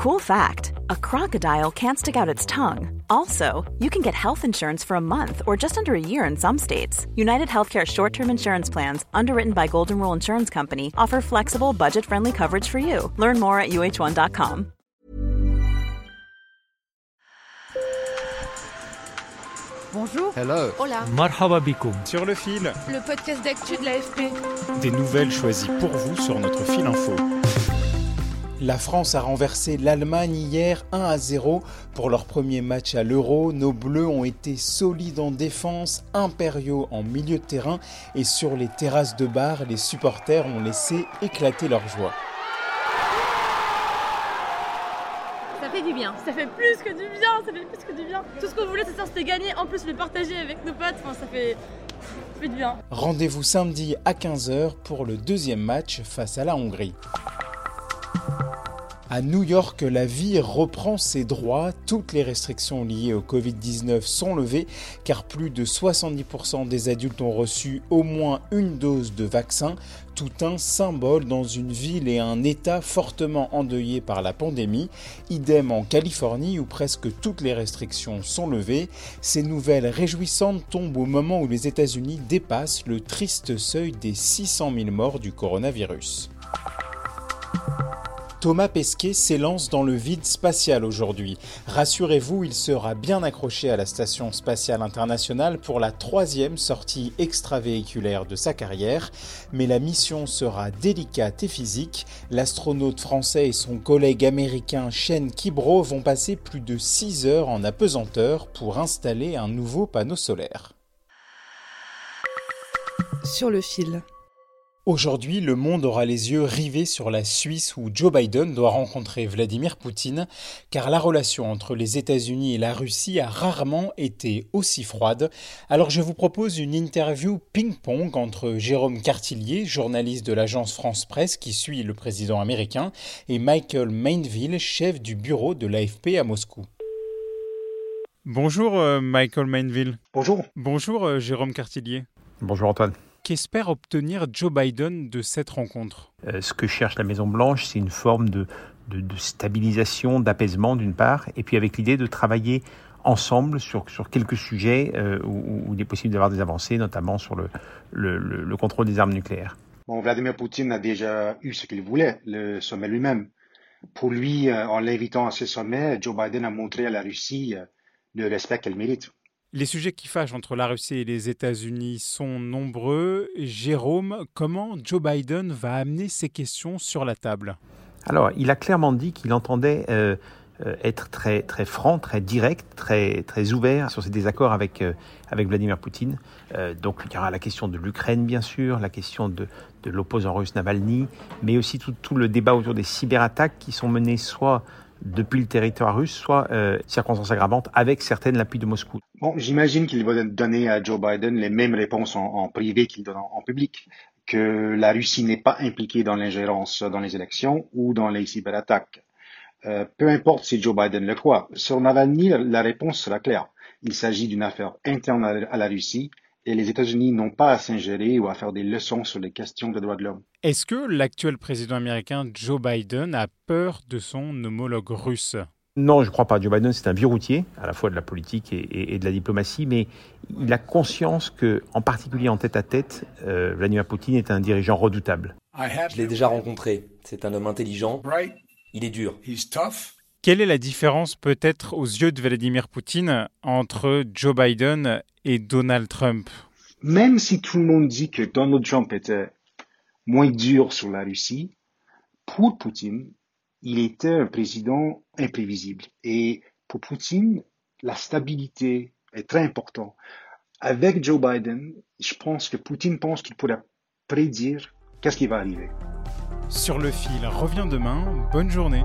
Cool fact a crocodile can't stick out its tongue. Also, you can get health insurance for a month or just under a year in some states. United Healthcare short term insurance plans, underwritten by Golden Rule Insurance Company, offer flexible, budget friendly coverage for you. Learn more at uh1.com. Bonjour. Hello. Hola. Marhaba Sur le fil. Le podcast d'actu de l'AFP. Des nouvelles choisies pour vous sur notre fil info. La France a renversé l'Allemagne hier 1 à 0 pour leur premier match à l'Euro. Nos Bleus ont été solides en défense, impériaux en milieu de terrain et sur les terrasses de bar, les supporters ont laissé éclater leur joie. Ça fait du bien. Ça fait plus que du bien, ça fait plus que du bien. Tout ce qu'on voulait, c'est ça, c'était gagner. En plus, le partager avec nos potes, enfin, ça fait, ça fait du bien. Rendez-vous samedi à 15h pour le deuxième match face à la Hongrie. À New York, la vie reprend ses droits. Toutes les restrictions liées au Covid-19 sont levées car plus de 70% des adultes ont reçu au moins une dose de vaccin. Tout un symbole dans une ville et un État fortement endeuillés par la pandémie. Idem en Californie où presque toutes les restrictions sont levées. Ces nouvelles réjouissantes tombent au moment où les États-Unis dépassent le triste seuil des 600 000 morts du coronavirus. Thomas Pesquet s'élance dans le vide spatial aujourd'hui. Rassurez-vous, il sera bien accroché à la Station spatiale internationale pour la troisième sortie extravéhiculaire de sa carrière, mais la mission sera délicate et physique. L'astronaute français et son collègue américain Shane Kibro vont passer plus de 6 heures en apesanteur pour installer un nouveau panneau solaire. Sur le fil. Aujourd'hui, le monde aura les yeux rivés sur la Suisse où Joe Biden doit rencontrer Vladimir Poutine, car la relation entre les États-Unis et la Russie a rarement été aussi froide. Alors je vous propose une interview ping-pong entre Jérôme Cartillier, journaliste de l'agence France Presse qui suit le président américain, et Michael Mainville, chef du bureau de l'AFP à Moscou. Bonjour euh, Michael Mainville. Bonjour. Bonjour euh, Jérôme Cartillier. Bonjour Antoine. Qu'espère obtenir Joe Biden de cette rencontre? Euh, ce que cherche la Maison-Blanche, c'est une forme de, de- de stabilisation, d'apaisement d'une part, et puis avec l'idée de travailler ensemble sur, sur quelques sujets euh, où, où il est possible d'avoir des avancées, notamment sur le, le, le- le contrôle des armes nucléaires. Bon, Vladimir Poutine a déjà eu ce qu'il voulait, le sommet lui-même. Pour lui, euh, en l'invitant à ce sommet, Joe Biden a montré à la Russie le respect qu'elle mérite. Les sujets qui fâchent entre la Russie et les États-Unis sont nombreux. Jérôme, comment Joe Biden va amener ces questions sur la table? Alors, il a clairement dit qu'il entendait euh, euh, être très, très franc, très direct, très, très ouvert sur ses désaccords avec, euh, avec Vladimir Poutine. Donc, il y aura la question de l'Ukraine, bien sûr, la question de, de l'opposant russe Navalny, mais aussi tout, tout le débat autour des cyberattaques qui sont menées soit depuis le territoire russe, soit euh, circonstances aggravantes avec certaines l'appui de Moscou. Bon, j'imagine qu'il va donner à Joe Biden les mêmes réponses en, privé qu'il donne en, en public, que la Russie n'est pas impliquée dans l'ingérence dans les élections ou dans les cyberattaques. Euh, peu importe si Joe Biden le croit. Sur Navalny, la, réponse sera claire. Il s'agit d'une affaire interne à la Russie et les États-Unis n'ont pas à s'ingérer ou à faire des leçons sur les questions de droits de l'homme. Est-ce que l'actuel président américain Joe Biden a peur de son homologue russe? Non, je ne crois pas. Joe Biden, c'est un vieux routier, à la fois de la politique et, et- et de la diplomatie, mais il a conscience que, en particulier en tête à tête, euh, Vladimir Poutine est un dirigeant redoutable. Je l'ai déjà rencontré. C'est un homme intelligent. Il est dur. Quelle est la différence peut-être aux yeux de Vladimir Poutine entre Joe Biden et Donald Trump? Même si tout le monde dit que Donald Trump était moins dur sur la Russie, pour Poutine, il était un président imprévisible. Et pour Poutine, la stabilité est très importante. Avec Joe Biden, je pense que Poutine pense qu'il pourrait prédire qu'est-ce qui va arriver. Sur le fil revient demain. Bonne journée.